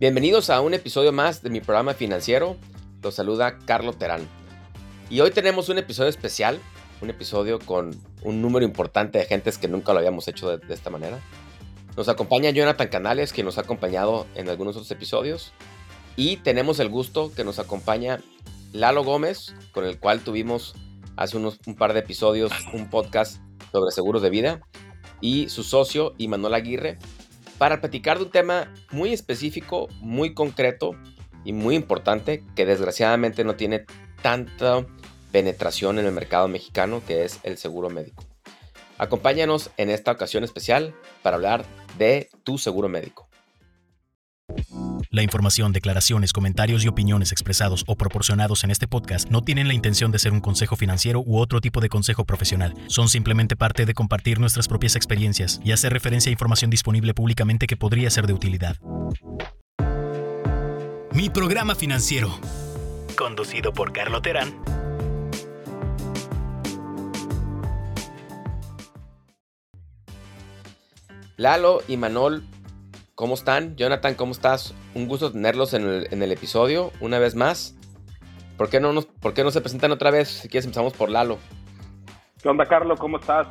Bienvenidos a un episodio más de mi programa financiero. Los saluda Carlos Terán. Y hoy tenemos un episodio especial, un episodio con un número importante de gentes que nunca lo habíamos hecho de, esta manera. Nos acompaña Jonathan Canales, que nos ha acompañado en algunos otros episodios. Y tenemos el gusto que nos acompaña Lalo Gómez, con el cual tuvimos hace unos, un par de episodios un podcast sobre seguros de vida. Y su socio, Imanol Aguirre, para platicar de un tema muy específico, muy concreto y muy importante que desgraciadamente no tiene tanta penetración en el mercado mexicano que es el seguro médico. Acompáñanos en esta ocasión especial para hablar de tu seguro médico. La información, declaraciones, comentarios y opiniones expresados o proporcionados en este podcast no tienen la intención de ser un consejo financiero u otro tipo de consejo profesional. Son simplemente parte de compartir nuestras propias experiencias y hacer referencia a información disponible públicamente que podría ser de utilidad. Mi programa financiero. Conducido por Carlo Terán. Lalo y Manol ¿Cómo están? Jonathan, ¿cómo estás? Un gusto tenerlos en el, episodio una vez más. ¿Por qué, no nos, ¿Por qué no se presentan otra vez? Si quieres empezamos por Lalo. ¿Qué onda, Carlos? ¿Cómo estás?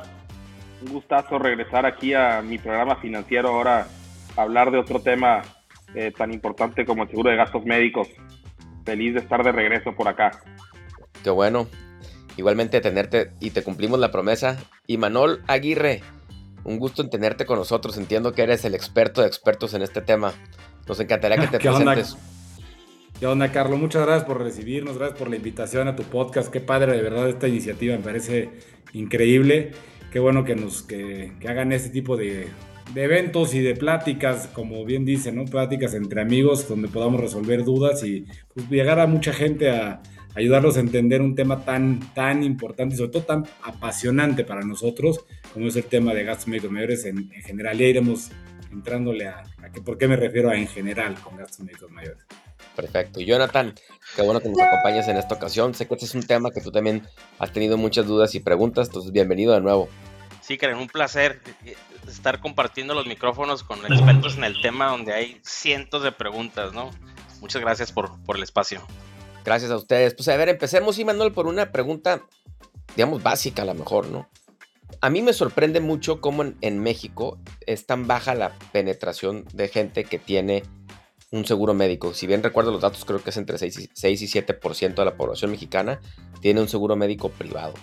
Un gustazo regresar aquí a mi programa financiero ahora a hablar de otro tema eh, tan importante como el seguro de gastos médicos. Feliz de estar de regreso por acá. Qué bueno. Igualmente tenerte y te cumplimos la promesa. Y Manol Aguirre, un gusto en tenerte con nosotros. Entiendo que eres el experto de expertos en este tema. Nos encantaría que te presentes. ¿Qué onda, Carlos? Muchas gracias por recibirnos, gracias por la invitación a tu podcast. Qué padre, de verdad, esta iniciativa me parece increíble. Qué bueno que nos que, hagan este tipo de, eventos y de pláticas, como bien dicen, ¿no? Pláticas entre amigos donde podamos resolver dudas y pues, llegar a mucha gente a, ayudarlos a entender un tema tan, tan importante y sobre todo tan apasionante para nosotros como es el tema de gastos médicos mayores en, general. Ya iremos entrándole a, que, por qué me refiero a en general con gastos médicos mayores. Perfecto. Jonathan, qué bueno que nos acompañes en esta ocasión. Sé que este es un tema que tú también has tenido muchas dudas y preguntas, entonces bienvenido de nuevo. Sí, Karen, un placer estar compartiendo los micrófonos con expertos en el tema donde hay cientos de preguntas, ¿no? Muchas gracias por, por el espacio. Gracias a ustedes. Pues a ver, empecemos, y Manuel, por una pregunta, digamos, básica a lo mejor, ¿no? A mí me sorprende mucho cómo en, México es tan baja la penetración de gente que tiene un seguro médico. Si bien recuerdo los datos, creo que es entre 6 y, 6 y 7% de la población mexicana tiene un seguro médico privado.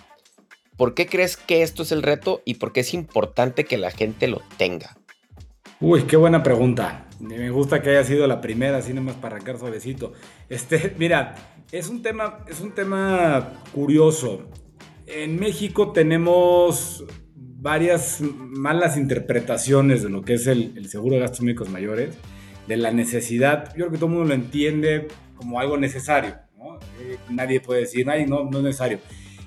¿Por qué crees que esto es el reto y por qué es importante que la gente lo tenga? Uy, qué buena pregunta. Me gusta que haya sido la primera, así nomás para arrancar suavecito. Este, mira, es un tema, es un tema curioso. En México tenemos varias malas interpretaciones de lo que es el, seguro de gastos médicos mayores, de la necesidad. Yo creo que todo el mundo lo entiende como algo necesario. Eh, nadie puede decir, ay, no, no es necesario.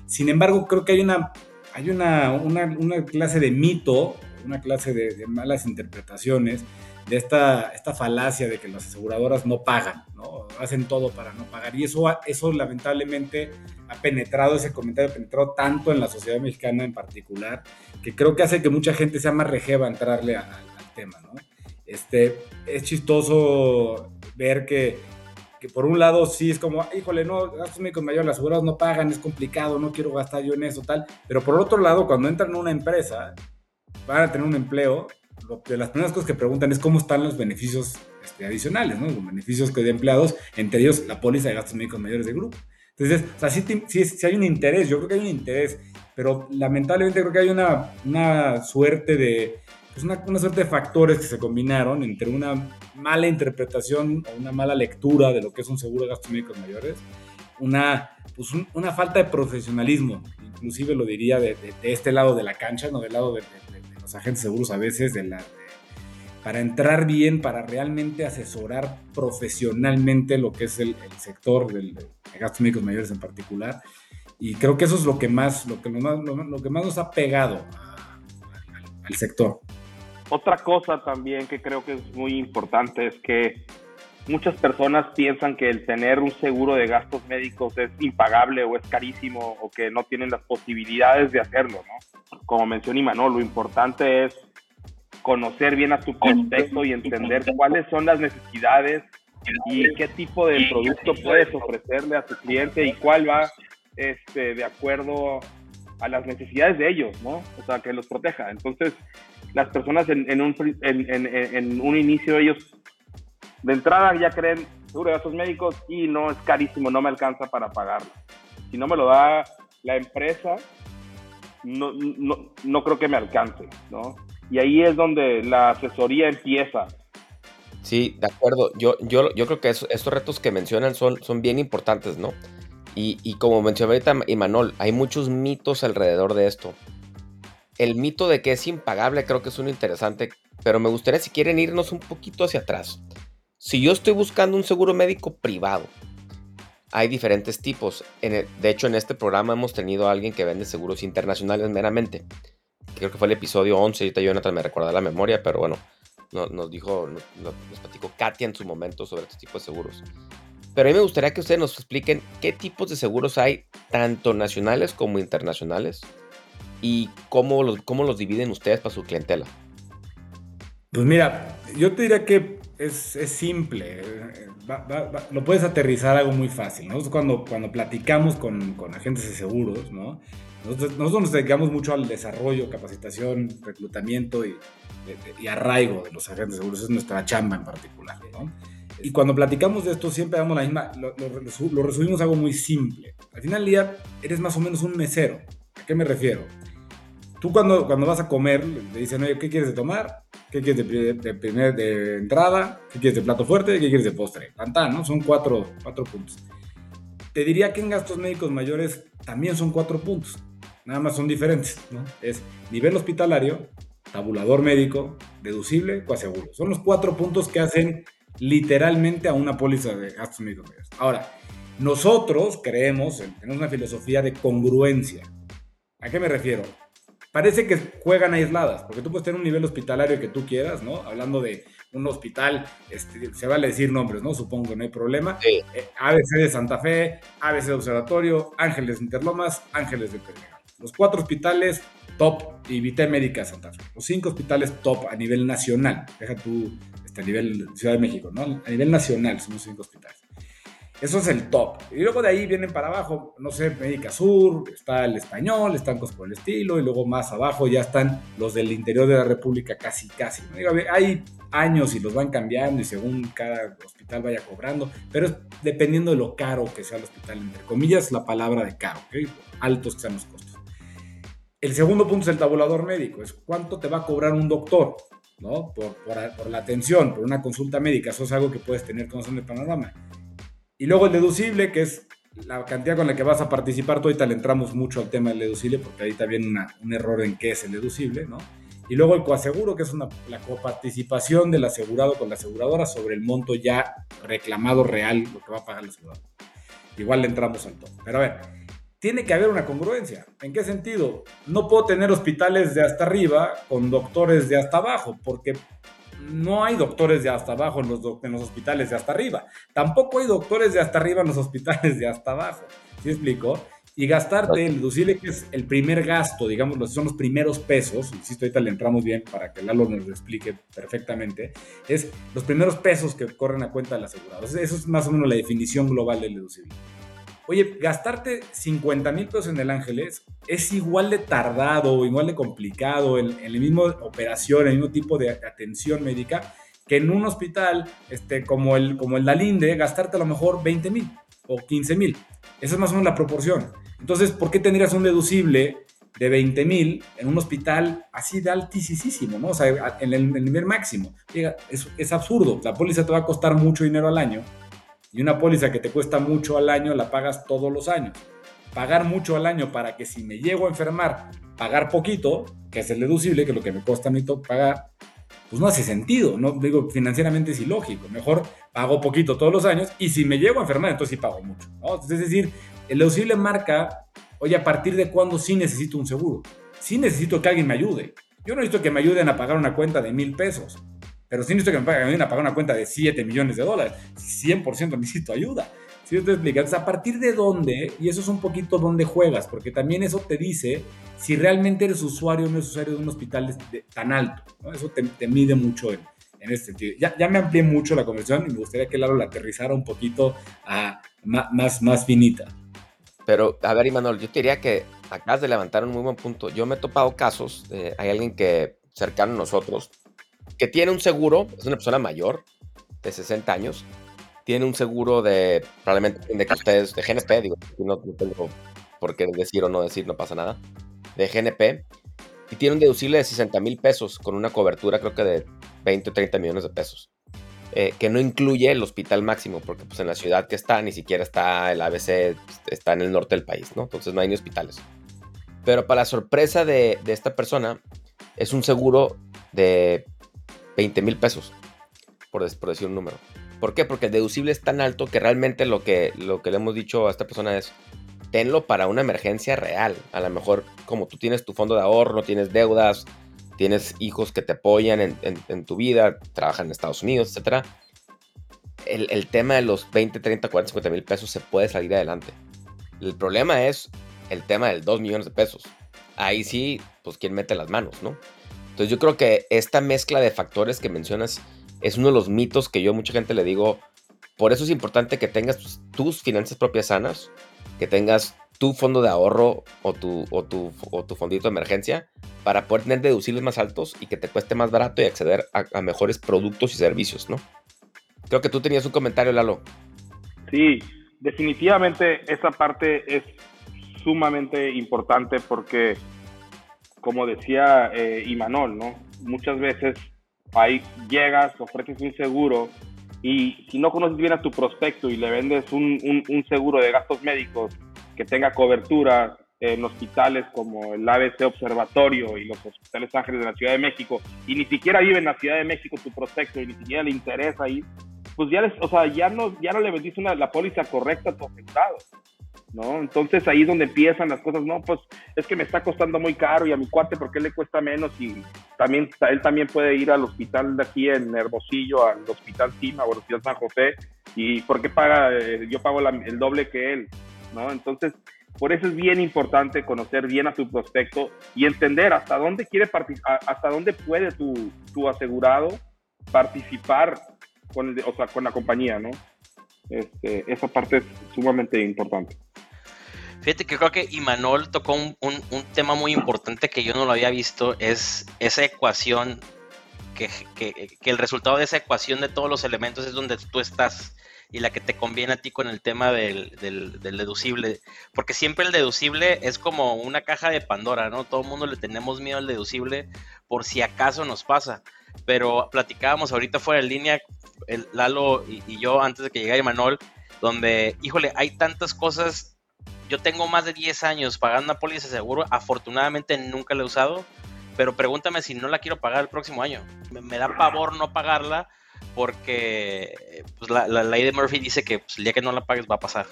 Sin embargo, creo que hay una, hay una, una clase de mito una clase de, malas interpretaciones de esta, esta falacia de que las aseguradoras no pagan, ¿no? hacen todo para no pagar. Y eso, eso lamentablemente ha penetrado, ese comentario ha penetrado tanto en la sociedad mexicana en particular, que creo que hace que mucha gente sea más rejeva entrarle al tema. ¿no? Este, es chistoso ver que, que por un lado sí es como, híjole, no, gastos médicos mayores, las aseguradoras no pagan, es complicado, no quiero gastar yo en eso, tal. Pero por otro lado, cuando entran en una empresa, van a tener un empleo, de las primeras cosas que preguntan es cómo están los beneficios este, adicionales, ¿no? Los beneficios que de empleados, entre ellos la póliza de gastos médicos mayores de grupo. Entonces, o sea, sí, hay un interés, yo creo que hay un interés, pero lamentablemente creo que hay una, una suerte de, pues una, una, suerte de factores que se combinaron entre una mala interpretación o una mala lectura de lo que es un seguro de gastos médicos mayores, una, pues una falta de profesionalismo, inclusive lo diría de, de, este lado de la cancha, no del lado de, los agentes seguros a veces, para entrar bien, para realmente asesorar profesionalmente lo que es el, sector de gastos médicos mayores en particular. Y creo que eso es lo que más, lo que más, lo, que más nos ha pegado al sector. Otra cosa también que creo que es muy importante es que muchas personas piensan que el tener un seguro de gastos médicos es impagable o es carísimo o que no tienen las posibilidades de hacerlo, ¿no? Como mencionó Imanol, lo importante es conocer bien a su contexto y entender cuáles son las necesidades y qué tipo de producto puedes ofrecerle a tu cliente y cuál va este, de acuerdo a las necesidades de ellos, ¿no? O sea, que los proteja. Entonces, las personas en, un, en, un inicio, ellos de entrada ya creen seguro de gastos médicos y no es carísimo, no me alcanza para pagarlo. Si no me lo da la empresa, no, no, no creo que me alcance, ¿no? Y ahí es donde la asesoría empieza. Sí, de acuerdo. Yo, yo, yo creo que estos retos que mencionan son, son bien importantes, ¿no? Y, y como mencionó ahorita Imanol, hay muchos mitos alrededor de esto. El mito de que es impagable creo que es uno interesante, pero me gustaría si quieren irnos un poquito hacia atrás. Si yo estoy buscando un seguro médico privado, hay diferentes tipos. En de hecho, en este programa hemos tenido a alguien que vende seguros internacionales meramente. Creo que fue el episodio 11, ahorita Jonathan me recuerda la memoria, pero bueno, nos dijo, nos platicó Katia en su momento sobre este tipo de seguros. Pero a mí me gustaría que ustedes nos expliquen qué tipos de seguros hay, tanto nacionales como internacionales, y cómo los, cómo los dividen ustedes para su clientela. Pues mira, yo te diría que es, simple, eh, lo puedes aterrizar algo muy fácil. Nosotros cuando, cuando platicamos con, con agentes de seguros, ¿no? Nosotros, nos dedicamos mucho al desarrollo, capacitación, reclutamiento y, y, arraigo de los agentes de seguros. Es nuestra chamba en particular, ¿no? Y cuando platicamos de esto, siempre damos la misma, lo, lo, resumimos a algo muy simple. Al final del día, eres más o menos un mesero. ¿A qué me refiero? Tú cuando, cuando vas a comer, le dicen, oye, ¿qué quieres de tomar? ¿Qué quieres de, de, de entrada? ¿Qué quieres de plato fuerte? ¿Qué quieres de postre? Tantán, ¿no? Son cuatro, cuatro puntos. Te diría que en gastos médicos mayores también son cuatro puntos. Nada más son diferentes, ¿no? Es nivel hospitalario, tabulador médico, deducible, coaseguro. Son los cuatro puntos que hacen literalmente a una póliza de gastos médicos Ahora, nosotros creemos, tenemos una filosofía de congruencia. ¿A qué me refiero? Parece que juegan aisladas, porque tú puedes tener un nivel hospitalario que tú quieras, ¿no? Hablando de un hospital, este, se vale decir nombres, ¿no? Supongo, no hay problema. Eh, ABC de Santa Fe, ABC de Observatorio, Ángeles Interlomas, Ángeles de Pedregal. Los cuatro hospitales top y Vité Médica Santa Fe. Los cinco hospitales top a nivel nacional. Deja tú este, a nivel Ciudad de México, ¿no? A nivel nacional son los cinco hospitales. Eso es el top. Y luego de ahí vienen para abajo, no sé, Médica Sur, está el español, están cosas por el estilo, y luego más abajo ya están los del interior de la República casi, casi. Hay años y los van cambiando y según cada hospital vaya cobrando, pero es dependiendo de lo caro que sea el hospital, entre comillas, la palabra de caro, ¿ok? Altos que sean los costos. El segundo punto es el tabulador médico, es cuánto te va a cobrar un doctor. ¿no? Por, por, la atención, por una consulta médica, eso es algo que puedes tener como son de panorama. Y luego el deducible, que es la cantidad con la que vas a participar, tú ahorita le entramos mucho al tema del deducible, porque ahí también una, un error en qué es el deducible, ¿no? Y luego el coaseguro, que es una, la coparticipación del asegurado con la aseguradora sobre el monto ya reclamado real, lo que va a pagar el asegurador. Igual le entramos al todo. Pero a ver, tiene que haber una congruencia. ¿En qué sentido? No puedo tener hospitales de hasta arriba con doctores de hasta abajo, porque no hay doctores de hasta abajo en los, en los hospitales de hasta arriba. Tampoco hay doctores de hasta arriba en los hospitales de hasta abajo. ¿Sí explico? Y gastarte el deducible, que es el primer gasto, digamos, son los primeros pesos, insisto, ahorita le entramos bien para que Lalo nos lo explique perfectamente, es los primeros pesos que corren a cuenta del asegurado. Eso es más o menos la definición global del deducible. Oye, gastarte 50 mil pesos en el Ángeles es igual de tardado igual de complicado en, en la misma operación, en el mismo tipo de atención médica, que en un hospital este, como, el, como el Dalinde, gastarte a lo mejor 20 mil o 15 mil. Esa es más o menos la proporción. Entonces, ¿por qué tendrías un deducible de 20 mil en un hospital así de altísimo, ¿no? O sea, en el, nivel máximo. Es, es absurdo. La póliza te va a costar mucho dinero al año y una póliza que te cuesta mucho al año la pagas todos los años. Pagar mucho al año para que si me llego a enfermar, pagar poquito, que es el deducible, que es lo que me cuesta a mí pagar, pues no hace sentido, no digo financieramente es ilógico. Mejor pago poquito todos los años y si me llego a enfermar, entonces sí pago mucho. Es decir, el deducible marca, oye, a partir de cuándo sí necesito un seguro. Sí necesito que alguien me ayude. Yo no necesito que me ayuden a pagar una cuenta de mil pesos. Pero sí necesito que me paguen a pagar una cuenta de 7 millones de dólares. 100% necesito ayuda. Yo te explico, a partir de dónde, y eso es un poquito dónde juegas, porque también eso te dice si realmente eres usuario o no eres usuario de un hospital tan alto. Eso te, mide mucho en, en este sentido. Ya, ya, me amplié mucho la conversación y me gustaría que Lalo la aterrizara un poquito a más, más finita. Pero, a ver, Imanol, yo te diría que acabas de levantar un muy buen punto. Yo me he topado casos, hay alguien que, cercano a nosotros, que tiene un seguro, es una persona mayor, de 60 años, tiene un seguro de, probablemente de que ustedes, de GNP, digo, no, tengo por qué decir o no decir, no pasa nada, de GNP, y tiene un deducible de 60 mil pesos con una cobertura creo que de 20 o 30 millones de pesos. Eh, que no incluye el hospital máximo, porque pues en la ciudad que está ni siquiera está el ABC, está en el norte del país, ¿no? Entonces no hay ni hospitales. Pero para la sorpresa de, esta persona, es un seguro de 20 mil pesos, por, decir un número. ¿Por qué? Porque el deducible es tan alto que realmente lo que, lo que le hemos dicho a esta persona es, tenlo para una emergencia real. A lo mejor como tú tienes tu fondo de ahorro, tienes deudas, tienes hijos que te apoyan en, tu vida, trabajan en Estados Unidos, etc. El, tema de los 20, 30, 40, 50 mil pesos se puede salir adelante. El problema es el tema del 2 millones de pesos. Ahí sí, pues quién mete las manos, ¿no? Entonces yo creo que esta mezcla de factores que mencionas es uno de los mitos que yo a mucha gente le digo, por eso es importante que tengas tus finanzas propias sanas, que tengas tu fondo de ahorro o tu, o tu, o tu fondito de emergencia para poder tener deducibles más altos y que te cueste más barato y acceder a, mejores productos y servicios, ¿no? Creo que tú tenías un comentario, Lalo. Sí, definitivamente esa parte es sumamente importante porque, como decía eh, Imanol, ¿no? Muchas veces ahí llegas, ofreces un seguro y si no conoces bien a tu prospecto y le vendes un, un seguro de gastos médicos que tenga cobertura en hospitales como el ABC Observatorio y los hospitales Ángeles de la Ciudad de México, y ni siquiera vive en la Ciudad de México tu prospecto y ni siquiera le interesa ir, pues ya, les, o sea, ya, no, ya no le vendiste una, la póliza correcta a tu asegurado. ¿No? Entonces ahí es donde empiezan las cosas, no, pues es que me está costando muy caro y a mi cuate, ¿por qué le cuesta menos? Y también, él también puede ir al hospital de aquí en Hermosillo, al hospital Cima o al hospital San José, y ¿por qué paga, eh, yo pago el doble que él? ¿no? Entonces, por eso es bien importante conocer bien a tu prospecto y entender hasta dónde quiere hasta dónde puede tu, tu asegurado participar con, o sea, con la compañía, ¿no? Este, esa parte es sumamente importante. Fíjate que creo que Imanol tocó un, un, tema muy importante que yo no lo había visto, es esa ecuación, que, que, que, el resultado de esa ecuación de todos los elementos es donde tú estás y la que te conviene a ti con el tema del, del, deducible. Porque siempre el deducible es como una caja de Pandora, ¿no? Todo el mundo le tenemos miedo al deducible por si acaso nos pasa. Pero platicábamos ahorita fuera de línea, el Lalo y, yo, antes de que llegara Manuel, donde, híjole, hay tantas cosas. Yo tengo más de 10 años pagando una póliza de seguro. Afortunadamente nunca la he usado. Pero pregúntame si no la quiero pagar el próximo año. me da pavor no pagarla porque pues, la, ley de Murphy dice que pues, el día que no la pagues va a pasar.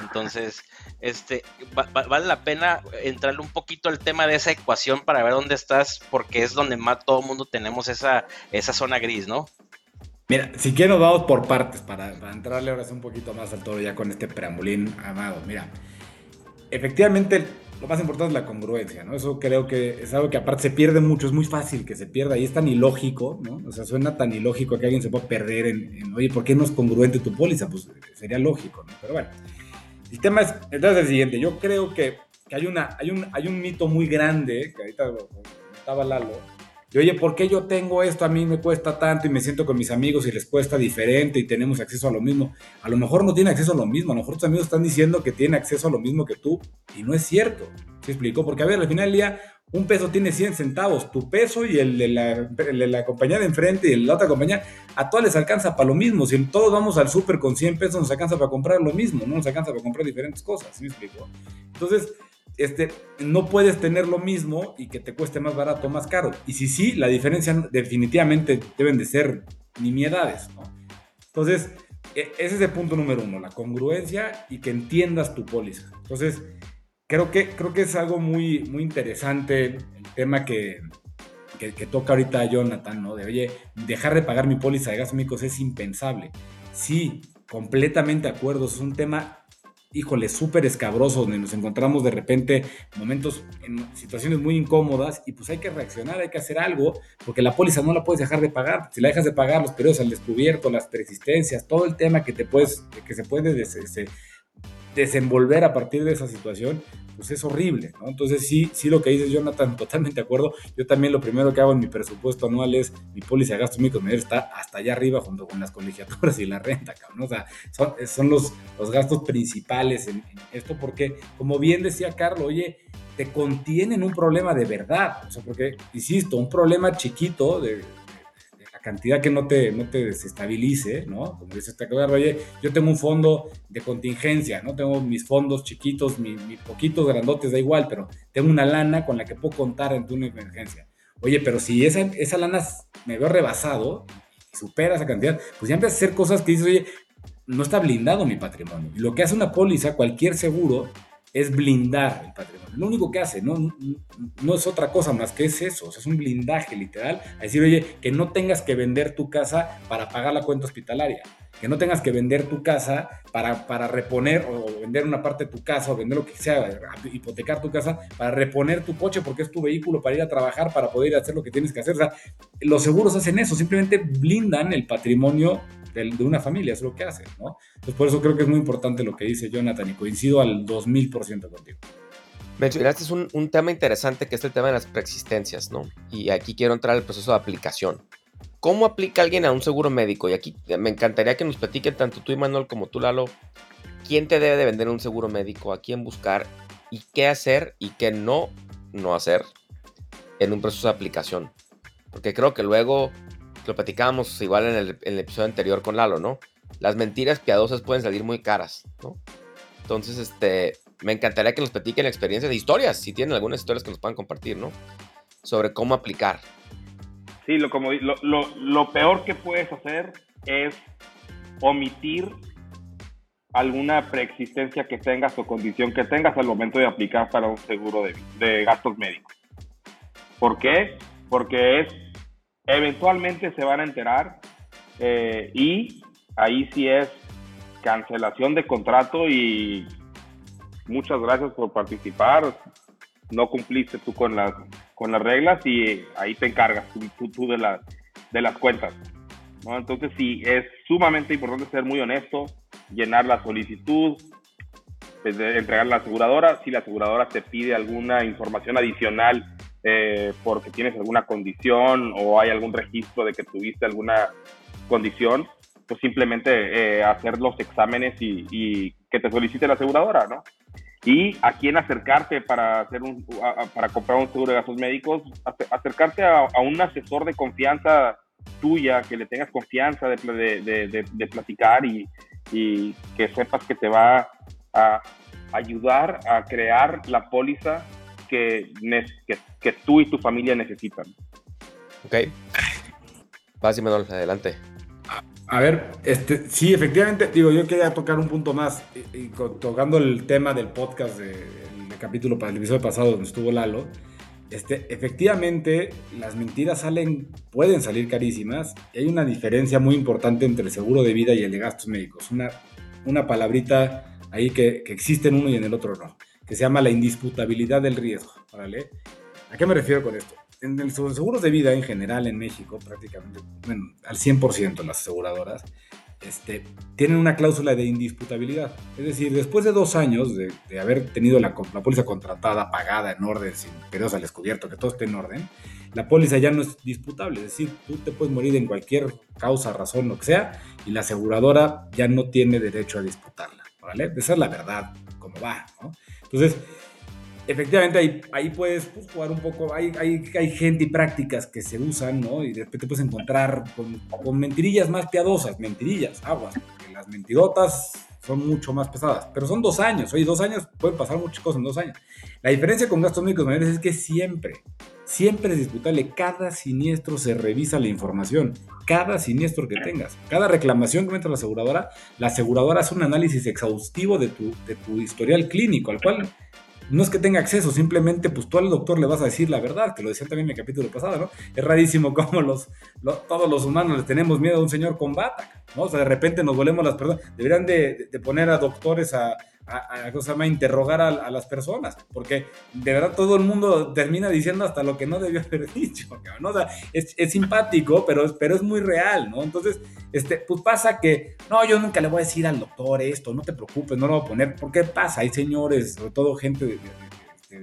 Entonces, este, vale la pena entrarle un poquito al tema de esa ecuación para ver dónde estás, porque es donde más todo el mundo tenemos esa, esa zona gris, ¿no? Mira, si quieren nos vamos por partes para, para entrarle ahora un poquito más al todo ya con este preambulín amado. Mira, efectivamente lo más importante es la congruencia, ¿no? Eso creo que es algo que aparte se pierde mucho, es muy fácil que se pierda y es tan ilógico, ¿no? O sea, suena tan ilógico que alguien se pueda perder en, oye, ¿por qué no es congruente tu póliza? Pues sería lógico, ¿no? Pero bueno, el tema es, entonces el siguiente, yo creo que, hay, una, hay, un, hay un mito muy grande, que ahorita estaba Lalo, y oye, ¿por qué yo tengo esto? A mí me cuesta tanto y me siento con mis amigos y les cuesta diferente y tenemos acceso a lo mismo. A lo mejor no tiene acceso a lo mismo, a lo mejor tus amigos están diciendo que tiene acceso a lo mismo que tú y no es cierto. ¿Se explicó? Porque a ver, al final del día, un peso tiene 100 centavos. Tu peso y el de la, compañía de enfrente y la otra compañía, a todas les alcanza para lo mismo. Si todos vamos al súper con 100 pesos, nos alcanza para comprar lo mismo, no nos alcanza para comprar diferentes cosas. ¿Sí me explico? Entonces, este, no puedes tener lo mismo y que te cueste más barato o más caro. Y si sí, la diferencia definitivamente deben de ser nimiedades, ¿no? Entonces, e, ese es el punto número uno, la congruencia y que entiendas tu póliza. Entonces, creo que, creo que es algo muy, muy interesante el tema que, que, toca ahorita Jonathan, ¿no? De, oye, dejar de pagar mi póliza de gastos es impensable. Sí, completamente de acuerdo. Es un tema híjole, súper escabroso, donde nos encontramos de repente momentos en situaciones muy incómodas y pues hay que reaccionar, hay que hacer algo, porque la póliza no la puedes dejar de pagar. Si la dejas de pagar, los periodos al descubierto, las persistencias, todo el tema que te puedes, que se puede desenvolver a partir de esa situación, pues es horrible, ¿no? Entonces sí, sí lo que dices Jonathan, totalmente de acuerdo. Yo también lo primero que hago en mi presupuesto anual es mi póliza de gastos médicos está hasta allá arriba junto con las colegiaturas y la renta, cabrón. O sea, son, son los, los gastos principales en, en esto porque, como bien decía Carlos, oye, te contienen un problema de verdad. O sea, porque, insisto, un problema chiquito de cantidad que no te, no te desestabilice, ¿no? Como dice esta cosa, oye, yo tengo un fondo de contingencia, ¿no? Tengo mis fondos chiquitos, mis, poquitos grandotes, da igual, pero tengo una lana con la que puedo contar ante una emergencia. Oye, pero si esa, esa lana me veo rebasado supera esa cantidad, pues ya empiezas a hacer cosas que dices, oye, no está blindado mi patrimonio. Y lo que hace una póliza, cualquier seguro, es blindar el patrimonio. Lo único que hace, no, no es otra cosa más que es eso, es un blindaje literal. A decir, oye, que no tengas que vender tu casa para pagar la cuenta hospitalaria, que no tengas que vender tu casa para, para reponer o vender una parte de tu casa o vender lo que sea, hipotecar tu casa para reponer tu coche porque es tu vehículo para ir a trabajar, para poder hacer lo que tienes que hacer. O sea, los seguros hacen eso, simplemente blindan el patrimonio de, una familia, es lo que hace, ¿no? Entonces, por eso creo que es muy importante lo que dice Jonathan y coincido al 2000% contigo. Mencionaste es un, un, tema interesante que es el tema de las preexistencias, ¿no? Y aquí quiero entrar al proceso de aplicación. ¿Cómo aplica alguien a un seguro médico? Y aquí me encantaría que nos platiquen tanto tú, Manuel, como tú, Lalo, quién te debe de vender un seguro médico, a quién buscar y qué hacer y qué no, no hacer en un proceso de aplicación. Porque creo que luego lo platicábamos igual en el, episodio anterior con Lalo, ¿no? Las mentiras piadosas pueden salir muy caras, ¿no? Entonces, este, me encantaría que nos platiquen experiencias de historias, si tienen algunas historias que nos puedan compartir, ¿no? Sobre cómo aplicar. Sí, lo, peor que puedes hacer es omitir alguna preexistencia que tengas o condición que tengas al momento de aplicar para un seguro de, de gastos médicos. ¿Por qué? Porque es eventualmente se van a enterar eh, y ahí sí es cancelación de contrato y muchas gracias por participar. No cumpliste tú con las, con las reglas y ahí te encargas tú, tú, de, las de las cuentas. ¿no? Entonces sí, es sumamente importante ser muy honesto, llenar la solicitud, entregar la aseguradora. Si la aseguradora te pide alguna información adicional eh, porque tienes alguna condición o hay algún registro de que tuviste alguna condición, pues simplemente eh, hacer los exámenes y, que te solicite la aseguradora, ¿no? Y a quién acercarte para, hacer un, para comprar un seguro de gastos médicos, acercarte a, un asesor de confianza tuya, que le tengas confianza de, de, de, platicar y, y, que sepas que te va a ayudar a crear la póliza que, que, tú y tu familia necesitan. Ok. Vas, Manuel, adelante. A ver, este, sí, efectivamente, digo, yo quería tocar un punto más, y, tocando el tema del podcast del capítulo para el episodio pasado donde estuvo Lalo, este, efectivamente, las mentiras salen, pueden salir carísimas, y hay una diferencia muy importante entre el seguro de vida y el de gastos médicos, una, una palabrita ahí que, que existe en uno y en el otro no que se llama la indisputabilidad del riesgo. ¿vale? ¿A qué me refiero con esto? En los seguros de vida en general en México, prácticamente bueno, al 100% las aseguradoras, este, tienen una cláusula de indisputabilidad. Es decir, después de dos años de, haber tenido la, la, póliza contratada, pagada, en orden, sin periodos al descubierto, que todo esté en orden, la póliza ya no es disputable. Es decir, tú te puedes morir en cualquier causa, razón, lo que sea, y la aseguradora ya no tiene derecho a disputarla. ¿vale? Esa es la verdad, como va. ¿no? Entonces, efectivamente ahí, ahí puedes pues, jugar un poco, hay, hay, hay, gente y prácticas que se usan, ¿no? Y de repente puedes encontrar con, con mentirillas más piadosas, mentirillas, aguas, porque las mentirotas son mucho más pesadas, pero son dos años, oye, dos años pueden pasar muchas cosas en dos años. La diferencia con gastos médicos mayores es que siempre, siempre es disputable, cada siniestro se revisa la información, cada siniestro que tengas, cada reclamación que mete la aseguradora, la aseguradora hace un análisis exhaustivo de tu, de tu historial clínico, al cual no es que tenga acceso, simplemente pues tú al doctor le vas a decir la verdad, que lo decía también en el capítulo pasado, ¿no? Es rarísimo cómo los, todos los humanos le tenemos miedo a un señor con bata, ¿no? O sea, de repente nos volvemos las personas, deberían de, de poner a doctores a, a, a, interrogar a, las personas, porque de verdad todo el mundo termina diciendo hasta lo que no debió haber dicho, ¿no? es, es, simpático, pero, pero es muy real, ¿no? Entonces, este, pues pasa que, no, yo nunca le voy a decir al doctor esto, no te preocupes, no lo voy a poner, porque pasa, hay señores, sobre todo gente de de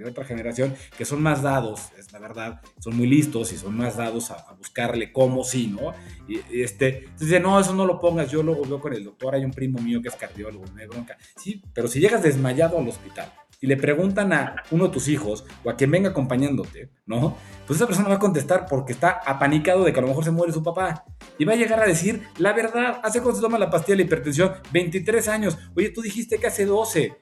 otra generación que son más dados, es la verdad, son muy listos y son más dados a, buscarle cómo sí, ¿no? Y, este, entonces dice, no, eso no lo pongas, yo luego veo con el doctor, hay un primo mío que es cardiólogo, hay bronca. Sí, pero si llegas desmayado al hospital y le preguntan a uno de tus hijos o a quien venga acompañándote, ¿no? Pues esa persona va a contestar porque está apanicado de que a lo mejor se muere su papá. Y va a llegar a decir la verdad. ¿Hace cuánto se toma la pastilla de la hipertensión? 23 años. Oye, tú dijiste que hace 12.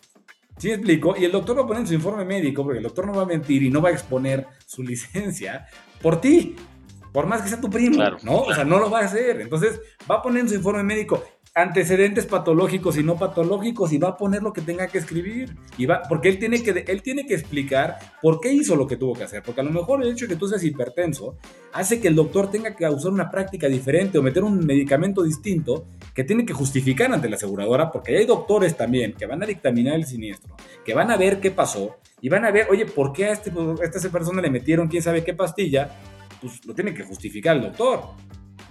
¿Sí me explico? Y el doctor va a poner en su informe médico, porque el doctor no va a mentir y no va a exponer su licencia por ti, por más que sea tu primo, ¿no? O sea, no lo va a hacer. Entonces, va a poner en su informe médico, antecedentes patológicos y no patológicos y va a poner lo que tenga que escribir y va porque él tiene que él tiene que explicar por qué hizo lo que tuvo que hacer porque a lo mejor el hecho de que tú seas hipertenso hace que el doctor tenga que usar una práctica diferente o meter un medicamento distinto que tiene que justificar ante la aseguradora porque hay doctores también que van a dictaminar el siniestro que van a ver qué pasó y van a ver oye por qué a este a esta persona le metieron quién sabe qué pastilla pues lo tiene que justificar el doctor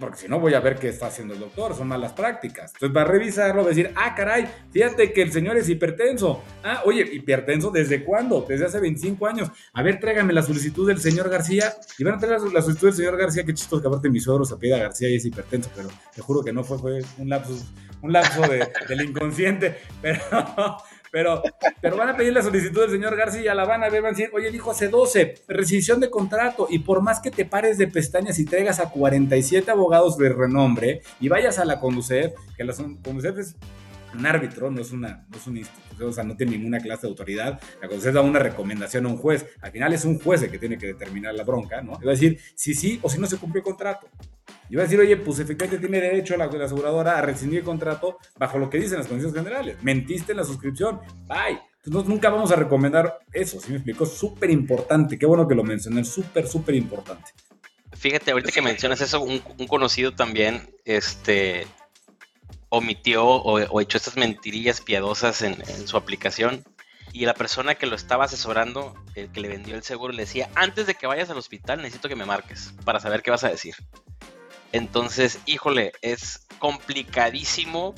porque si no voy a ver qué está haciendo el doctor, son malas prácticas. Entonces va a revisarlo, va a decir, ah, caray, fíjate que el señor es hipertenso. Ah, oye, hipertenso, ¿desde cuándo? Desde hace 25 años. A ver, tráigame la solicitud del señor García. Y van a traer la, solicitud del señor García, qué chistoso que aparte mi suegro se pida García y es hipertenso, pero te juro que no fue, fue un lapso, un lapso del inconsciente. Pero pero, pero van a pedir la solicitud del señor García, la van a ver, van a decir, oye, dijo hace 12, rescisión de contrato, y por más que te pares de pestañas y traigas a 47 abogados de renombre y vayas a la Conducef, que la Conducef es un árbitro, no es, una, no es un instituto, o sea, no tiene ninguna clase de autoridad. La Conducef da una recomendación a un juez. Al final es un juez el que tiene que determinar la bronca, ¿no? a decir si sí o si no se cumplió el contrato. Y va a decir, oye, pues efectivamente tiene derecho la, aseguradora a rescindir el contrato bajo lo que dicen las condiciones generales. Mentiste en la suscripción. Bye. Entonces, nunca vamos a recomendar eso, ¿sí me explico? Súper importante. Qué bueno que lo mencioné. Súper, súper importante. Fíjate, ahorita que mencionas eso, un, conocido también, este, omitió o, echó estas mentirillas piadosas en, su aplicación y la persona que lo estaba asesorando, el que le vendió el seguro, le decía, antes de que vayas al hospital necesito que me marques para saber qué vas a decir. Entonces, híjole, es complicadísimo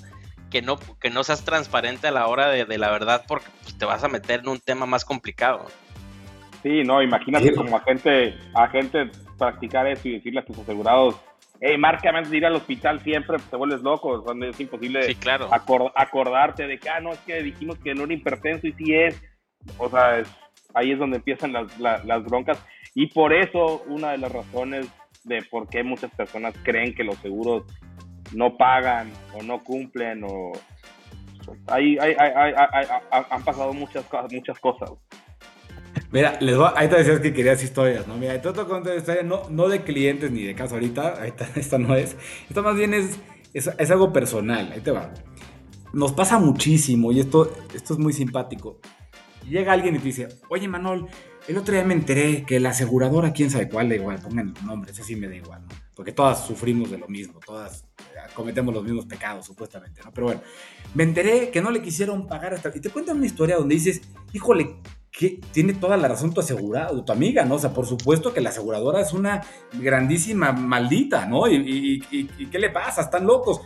que no, que no seas transparente a la hora de, la verdad porque pues, te vas a meter en un tema más complicado. Sí, no, imagínate como agente, agente practicar eso y decirle a tus asegurados, hey, márcame antes de ir al hospital siempre, pues, te vuelves loco, es imposible acordarte de que, ah, no, es que dijimos que no era hipertenso y sí es. O sea, ahí es donde empiezan las, las broncas. Y por eso, una de las razones de por qué muchas personas creen que los seguros no pagan o no cumplen o hay, han pasado muchas muchas cosas Mira, les voy, ahí te decías que querías historias, ¿no? Mira, te contar historia no, no de clientes ni de caso ahorita, ahorita esta no es, esto más bien es, es, es, algo personal, ahí te va. Nos pasa muchísimo y esto, esto es muy simpático. Llega alguien y te dice, oye Manol, el otro día me enteré que la aseguradora, quién sabe cuál, da igual, pongan el nombre, ese sí me da igual, ¿no? Porque todas sufrimos de lo mismo, todas eh, cometemos los mismos pecados, supuestamente, ¿no? Pero bueno, me enteré que no le quisieron pagar hasta... Y te cuentan una historia donde dices, híjole, que tiene toda la razón tu asegurado, tu amiga, ¿no? O sea, por supuesto que la aseguradora es una grandísima maldita, ¿no? ¿Y, y qué le pasa? Están locos.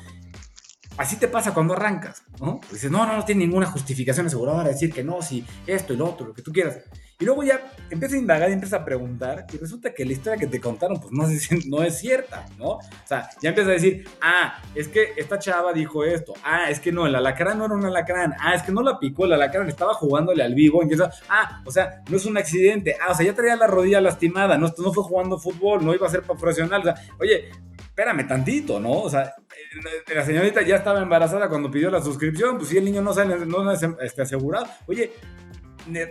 Así te pasa cuando arrancas, ¿no? Dices, no, no, no tiene ninguna justificación aseguradora decir que no, si esto y lo otro, lo que tú quieras. Y luego ya empieza a indagar y empieza a preguntar y resulta que la historia que te contaron pues no es, cierta, ¿no? O sea, ya empieza a decir, ah, es que esta chava dijo esto, ah, es que no, el alacrán no era un alacrán, ah, es que no la picó, el alacrán estaba jugándole al vivo, empieza, ah, o sea, no es un accidente, ah, o sea, ya traía la rodilla lastimada, no, no fue jugando fútbol, no iba a ser profesional, o sea, oye, espérame tantito, ¿no? O sea, eh, la señorita ya estaba embarazada cuando pidió la suscripción, pues si el niño no sale, no es este, asegurado, oye,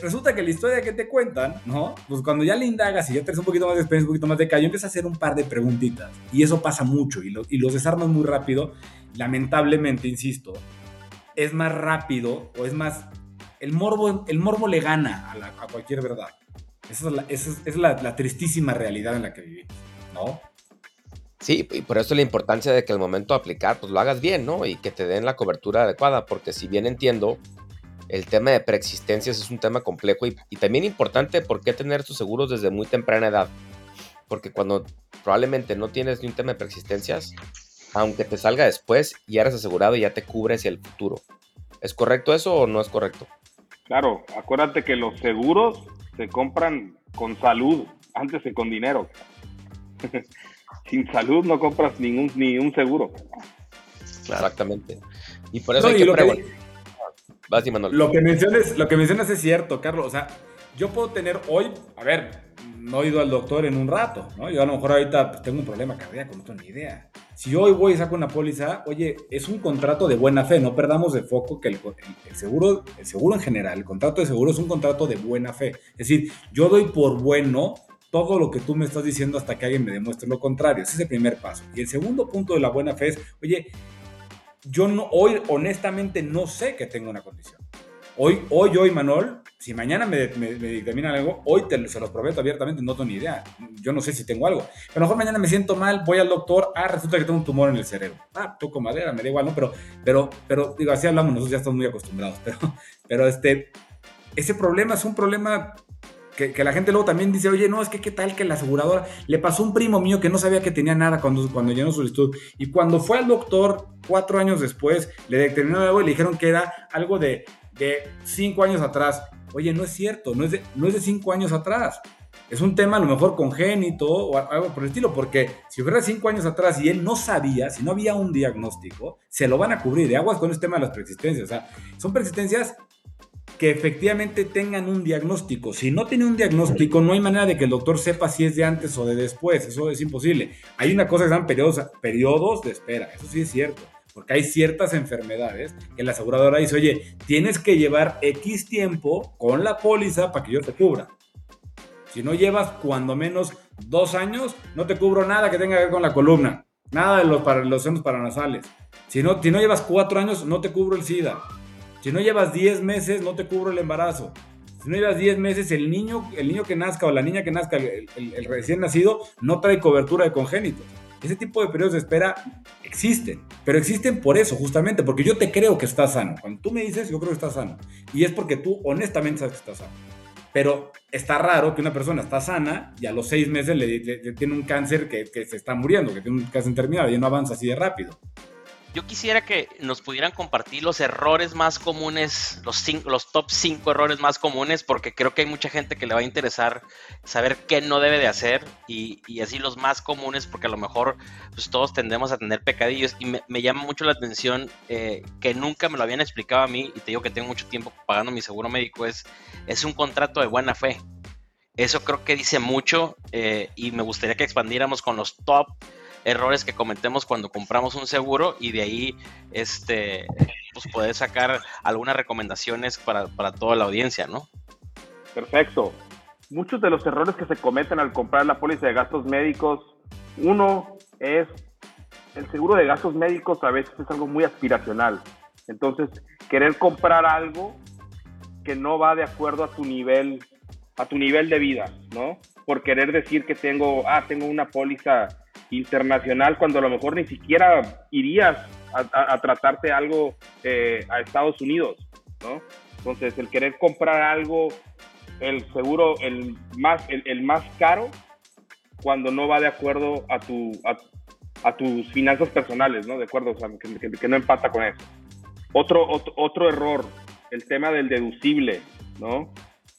resulta que la historia que te cuentan, ¿no? Pues cuando ya le indagas y ya tienes un poquito más de experiencia, un poquito más de callo, empiezas a hacer un par de preguntitas. Y eso pasa mucho y, y los desarmas muy rápido. Lamentablemente, insisto, es más rápido o es más el morbo, el morbo le gana a, cualquier verdad. Esa es, la, la, tristísima realidad en la que vivimos, ¿no? Sí, y por eso la importancia de que al momento de aplicar, pues lo hagas bien, ¿no? Y que te den la cobertura adecuada, porque si bien entiendo, el tema de preexistencias es un tema complejo y, y también importante por qué tener tus seguros desde muy temprana edad. Porque cuando probablemente no tienes ni un tema de preexistencias, aunque te salga después, ya eres asegurado y ya te cubre hacia el futuro. ¿Es correcto eso o no es correcto? Claro, acuérdate que los seguros se compran con salud antes que con dinero. Sin salud no compras ningún ni un seguro. Exactamente. Y por eso hay que preguntar. Lo que mencionas, lo que mencionas es cierto, Carlos. O sea, yo puedo tener hoy, a ver, no he ido al doctor en un rato, ¿no? Yo a lo mejor ahorita pues, tengo un problema cardíaco, no tengo ni idea. Si hoy voy y saco una póliza, oye, es un contrato de buena fe, no perdamos de foco que el, seguro, el seguro en general, el contrato de seguro es un contrato de buena fe. Es decir, yo doy por bueno todo lo que tú me estás diciendo hasta que alguien me demuestre lo contrario. Ese es el primer paso. Y el segundo punto de la buena fe es, oye, yo no, hoy honestamente no sé que tengo una condición. Hoy, hoy, hoy, Manuel, si mañana me, me, dictaminan algo, hoy te, se los prometo abiertamente, no tengo ni idea. Yo no sé si tengo algo. A lo mejor mañana me siento mal, voy al doctor, ah, resulta que tengo un tumor en el cerebro. Ah, toco madera, me da igual, ¿no? Pero, pero, pero, digo, así hablamos, nosotros ya estamos muy acostumbrados. Pero, pero este, ese problema es un problema que, la gente luego también dice, oye, no, es que qué tal que la aseguradora le pasó un primo mío que no sabía que tenía nada cuando, cuando llenó su solicitud. Y cuando fue al doctor cuatro años después, le determinó algo y le dijeron que era algo de, de cinco años atrás. Oye, no es cierto, no es, de, no es de cinco años atrás. Es un tema a lo mejor congénito o algo por el estilo, porque si fuera cinco años atrás y él no sabía, si no había un diagnóstico, se lo van a cubrir. De aguas con este tema de las persistencias. Son persistencias que efectivamente tengan un diagnóstico. Si no tiene un diagnóstico, no hay manera de que el doctor sepa si es de antes o de después. Eso es imposible. Hay una cosa que se periodos, periodos de espera. Eso sí es cierto. Porque hay ciertas enfermedades que la aseguradora dice, oye, tienes que llevar X tiempo con la póliza para que yo te cubra. Si no llevas cuando menos dos años, no te cubro nada que tenga que ver con la columna. Nada de los, para, los senos paranasales. Si no, si no llevas cuatro años, no te cubro el SIDA. Si no llevas 10 meses, no te cubro el embarazo. Si no llevas 10 meses, el niño, el niño que nazca o la niña que nazca, el, recién nacido, no trae cobertura de congénitos. Ese tipo de periodos de espera existen, pero existen por eso, justamente, porque yo te creo que estás sano. Cuando tú me dices, yo creo que estás sano. Y es porque tú honestamente sabes que estás sano. Pero está raro que una persona está sana y a los seis meses le, tiene un cáncer que, que, se está muriendo, que tiene un cáncer terminal y no avanza así de rápido. Yo quisiera que nos pudieran compartir los errores más comunes, los, los top 5 errores más comunes, porque creo que hay mucha gente que le va a interesar saber qué no debe de hacer y, así los más comunes, porque a lo mejor pues, todos tendemos a tener pecadillos y me, llama mucho la atención eh, que nunca me lo habían explicado a mí y te digo que tengo mucho tiempo pagando mi seguro médico, es, es un contrato de buena fe. Eso creo que dice mucho eh, y me gustaría que expandiéramos con los top errores que cometemos cuando compramos un seguro y de ahí este, pues poder sacar algunas recomendaciones para, toda la audiencia, ¿no? Perfecto. Muchos de los errores que se cometen al comprar la póliza de gastos médicos, uno es el seguro de gastos médicos a veces es algo muy aspiracional. Entonces, querer comprar algo que no va de acuerdo a tu nivel, a tu nivel de vida, ¿no? Por querer decir que tengo, ah, tengo una póliza internacional cuando a lo mejor ni siquiera irías a, tratarte algo eh, a Estados Unidos, ¿no? Entonces, el querer comprar algo, el seguro, el más, el, más caro, cuando no va de acuerdo a, tu, a, tus finanzas personales, ¿no? De acuerdo, o sea, que, no empata con eso. Otro, otro, error, el tema del deducible, ¿no?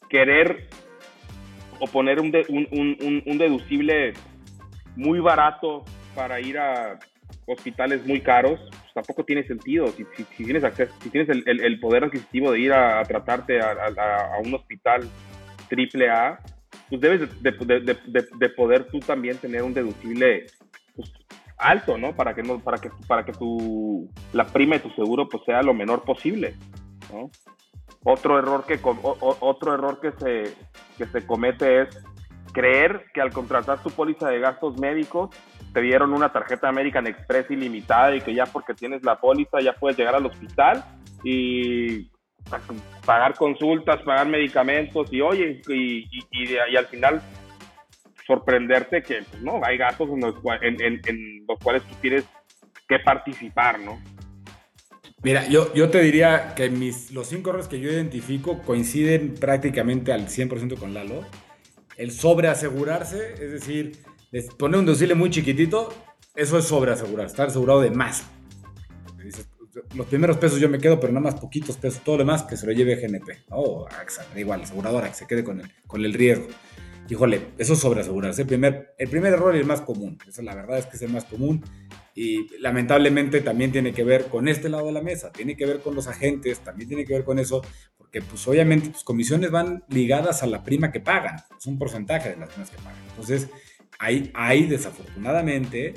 Querer o poner un, un, un deducible muy barato para ir a hospitales muy caros, pues tampoco tiene sentido. Si, tienes acceso, si tienes el, poder adquisitivo de ir a, tratarte a, un hospital triple A, pues debes de, poder tú también tener un deducible pues, alto, ¿no? Para que no, para que, para que tu, la prima de tu seguro pues sea lo menor posible, Otro error que, otro error que se, que se comete es creer que al contratar tu póliza de gastos médicos te dieron una tarjeta American Express ilimitada y que ya porque tienes la póliza ya puedes llegar al hospital y pagar consultas, pagar medicamentos y oye, y, al final sorprenderte que pues, no hay gastos en los, en, los cuales tú tienes que participar, ¿no? Mira, yo, yo te diría que mis, los cinco errores que yo identifico coinciden prácticamente al 100% con Lalo. El sobreasegurarse, es decir, poner un deducible muy chiquitito, eso es sobreasegurar, estar asegurado de más. los primeros pesos yo me quedo, pero nada más poquitos pesos, todo lo demás que se lo lleve GNP, o AXA, da igual, aseguradora, que se quede con el, con el riesgo. Híjole, eso es sobreasegurarse. El primer, el primer error y el más común, eso la verdad es que es el más común y lamentablemente también tiene que ver con este lado de la mesa, tiene que ver con los agentes, también tiene que ver con eso, porque pues obviamente tus comisiones van ligadas a la prima que pagan, es un porcentaje de las primas que pagan. Entonces, hay, hay desafortunadamente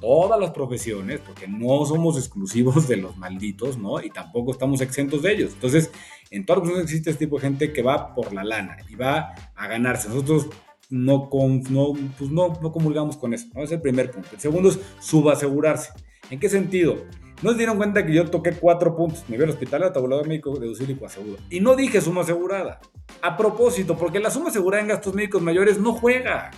todas las profesiones, porque no somos exclusivos de los malditos, ¿no? Y tampoco estamos exentos de ellos. Entonces, en todas las profesiones existe este tipo de gente que va por la lana y va a ganarse. Nosotros no, con, no, pues no, no comulgamos con eso. ¿no? Es el primer punto. El segundo es subasegurarse. ¿En qué sentido? No se dieron cuenta que yo toqué cuatro puntos: nivel hospitalario, tabulador médico, deducible y coaseguro. Y no dije suma asegurada. A propósito, porque la suma asegurada en gastos médicos mayores no juega.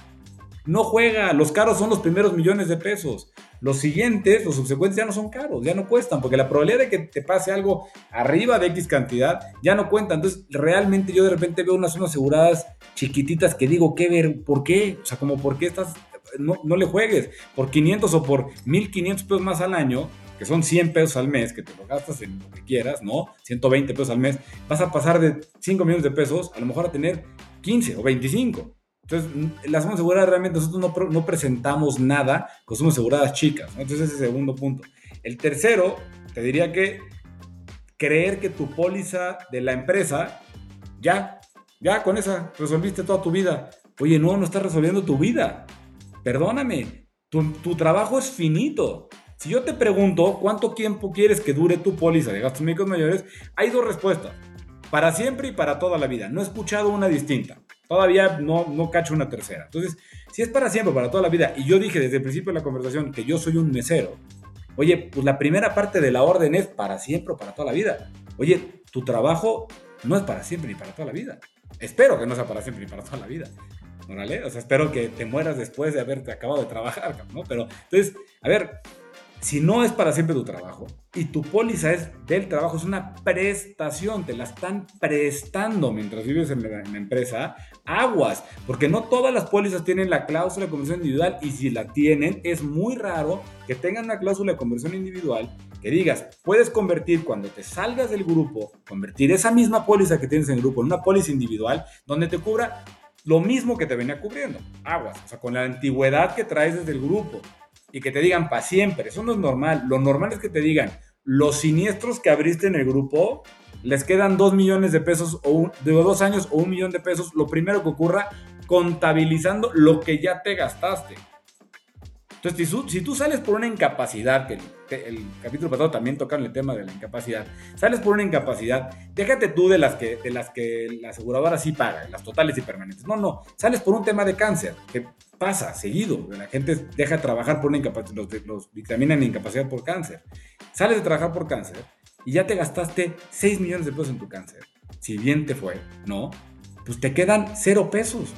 No juega. Los caros son los primeros millones de pesos. Los siguientes, los subsecuentes ya no son caros, ya no cuestan, porque la probabilidad de que te pase algo arriba de X cantidad ya no cuenta. Entonces, realmente yo de repente veo unas sumas aseguradas chiquititas que digo, ¿qué ver? ¿Por qué? O sea, como, ¿por qué estás? No, no le juegues por 500 o por 1500 pesos más al año, que son 100 pesos al mes, que te lo gastas en lo que quieras, ¿no? 120 pesos al mes, vas a pasar de 5 millones de pesos a lo mejor a tener 15 o 25. Entonces, las sumas aseguradas realmente nosotros no, no, presentamos nada con sumas aseguradas chicas. Entonces, ese es el segundo punto. El tercero, te diría que creer que tu póliza de la empresa, ya, ya con esa resolviste toda tu vida. Oye, no, no estás resolviendo tu vida. Perdóname, tu, tu trabajo es finito. Si yo te pregunto cuánto tiempo quieres que dure tu póliza de gastos médicos mayores, hay dos respuestas. Para siempre y para toda la vida. No he escuchado una distinta. Todavía no, no cacho una tercera. Entonces, si es para siempre, para toda la vida, y yo dije desde el principio de la conversación que yo soy un mesero, oye, pues la primera parte de la orden es para siempre o para toda la vida. Oye, tu trabajo no es para siempre ni para toda la vida. Espero que no sea para siempre ni para toda la vida. ¿Órale? O sea, espero que te mueras después de haberte acabado de trabajar, ¿no? Pero, entonces, a ver, si no es para siempre tu trabajo y tu póliza es del trabajo, es una prestación, te la están prestando mientras vives en la, empresa, aguas, porque no todas las pólizas tienen la cláusula de conversión individual y si la tienen, es muy raro que tengan una cláusula de conversión individual que digas, puedes convertir cuando te salgas del grupo, convertir esa misma póliza que tienes en el grupo en una póliza individual donde te cubra lo mismo que te venía cubriendo, aguas, o sea, con la antigüedad que traes desde el grupo y que te digan para siempre. Eso no es normal. Lo normal es que te digan, los siniestros que abriste en el grupo, les quedan dos millones de pesos o de dos años o un millón de pesos. Lo primero que ocurra, contabilizando lo que ya te gastaste. Entonces, si, tú sales por una incapacidad, que el, capítulo pasado también tocaron el tema de la incapacidad, sales por una incapacidad, déjate tú de las que, de las que la aseguradora sí paga, las totales y permanentes. No, no, sales por un tema de cáncer, pasa seguido. La gente deja de trabajar por una incapacidad, los, los dictaminan incapacidad por cáncer. Sales de trabajar por cáncer y ya te gastaste 6 millones de pesos en tu cáncer. Si bien te fue, ¿no? Pues te quedan cero pesos.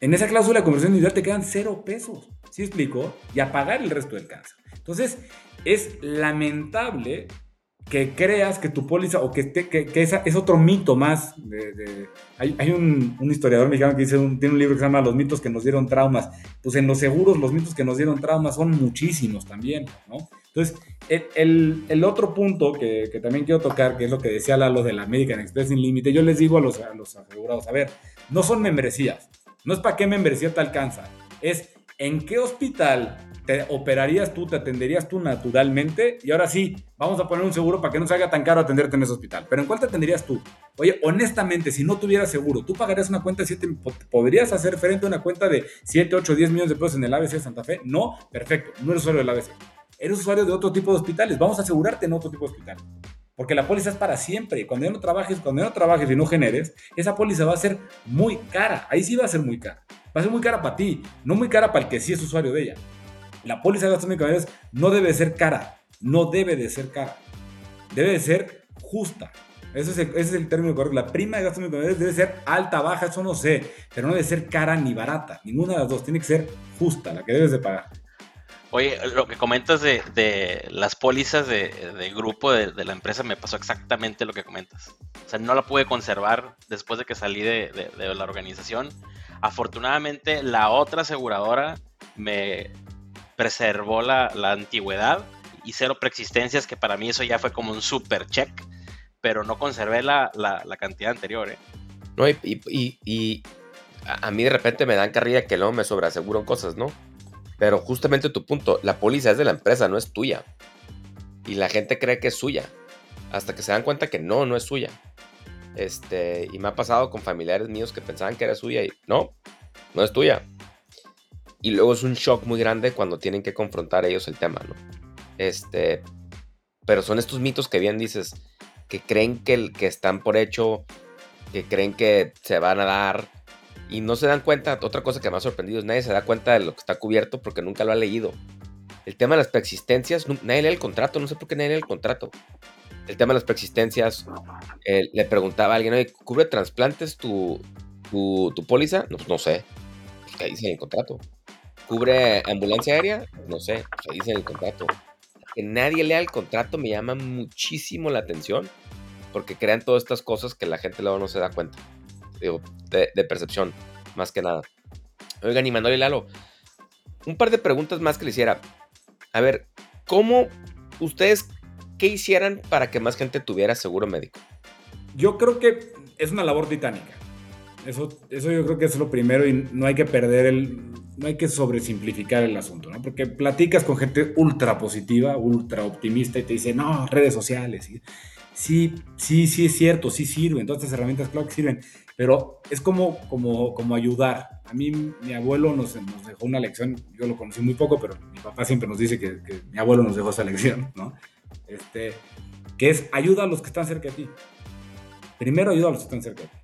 En esa cláusula de conversión individual te quedan cero pesos. ¿Sí explico? Y a pagar el resto del cáncer. Entonces, es lamentable que creas que tu póliza o que, que, esa es otro mito más. De, hay, un, historiador mexicano que dice tiene un libro que se llama Los mitos que nos dieron traumas. Pues en los seguros los mitos que nos dieron traumas son muchísimos también, ¿no? Entonces, el, el, otro punto que, que, también quiero tocar, que es lo que decía Lalo de la American Express sin límite, yo les digo a los, a los asegurados, a ver, no son membresías, no es para qué membresía te alcanza, es ¿en qué hospital te operarías tú, te atenderías tú naturalmente? Y ahora sí, vamos a poner un seguro para que no salga tan caro atenderte en ese hospital. Pero ¿en cuál te atenderías tú? Oye, honestamente, si no tuvieras seguro, ¿tú pagarías una cuenta de 7, podrías hacer frente a una cuenta de 7, 8, 10 millones de pesos en el ABC de Santa Fe? No, perfecto, no eres usuario del ABC. Eres usuario de otro tipo de hospitales. Vamos a asegurarte en otro tipo de hospital. Porque la póliza es para siempre. Cuando no trabajes, cuando ya no trabajes y no generes, esa póliza va a ser muy cara. Ahí sí va a ser muy cara. Va a ser muy cara para ti, no muy cara para el que sí es usuario de ella. La póliza de gastos médicos no debe de ser cara, no debe de ser cara. Debe de ser justa. Ese es, el, término correcto. La prima de gastos médicos debe ser alta, baja, eso no sé, pero no debe ser cara ni barata. Ninguna de las dos. Tiene que ser justa, la que debes de pagar. Oye, lo que comentas de, las pólizas de, grupo de, la empresa me pasó exactamente lo que comentas. O sea, no la pude conservar después de que salí de, la organización. Afortunadamente, la otra aseguradora me preservó la, antigüedad y cero preexistencias, que para mí eso ya fue como un super check, pero no conservé la, cantidad anterior. ¿eh? No, y, a mí de repente me dan carrilla que no me sobreaseguro cosas, ¿no? Pero justamente tu punto, la póliza es de la empresa, no es tuya. Y la gente cree que es suya. Hasta que se dan cuenta que no, no es suya. Este, y me ha pasado con familiares míos que pensaban que era suya y no, no es tuya. Y luego es un shock muy grande cuando tienen que confrontar ellos el tema, ¿no? Este, pero son estos mitos que bien dices, que creen que, que están por hecho, que creen que se van a dar, y no se dan cuenta, otra cosa que me ha sorprendido es nadie se da cuenta de lo que está cubierto porque nunca lo ha leído. El tema de las preexistencias, nadie lee el contrato, no sé por qué nadie lee el contrato. El tema de las preexistencias, eh, le preguntaba a alguien, oye, ¿cubre trasplantes tu, tu, póliza? No, pues no sé, pues que dice en el contrato. ¿Cubre ambulancia aérea? No sé, pues dice en el contrato. Que nadie lea el contrato me llama muchísimo la atención porque crean todas estas cosas que la gente luego no se da cuenta digo, de, percepción, más que nada. Oigan, y Manuel y Lalo, un par de preguntas más que le hiciera. A ver, ¿cómo ustedes qué hicieran para que más gente tuviera seguro médico? Yo creo que es una labor titánica. Eso, eso yo creo que es lo primero y no hay que perder el, no hay que sobresimplificar el asunto, ¿no? Porque platicas con gente ultra positiva, ultra optimista y te dice, no, redes sociales. Sí, sí, sí es cierto, sí sirven, todas estas herramientas claro que sirven, pero es como, como, como ayudar. A mí mi abuelo nos, dejó una lección, yo lo conocí muy poco, pero mi papá siempre nos dice que, mi abuelo nos dejó esa lección, ¿no? Este, que es ayuda a los que están cerca de ti. Primero ayuda a los que están cerca de ti.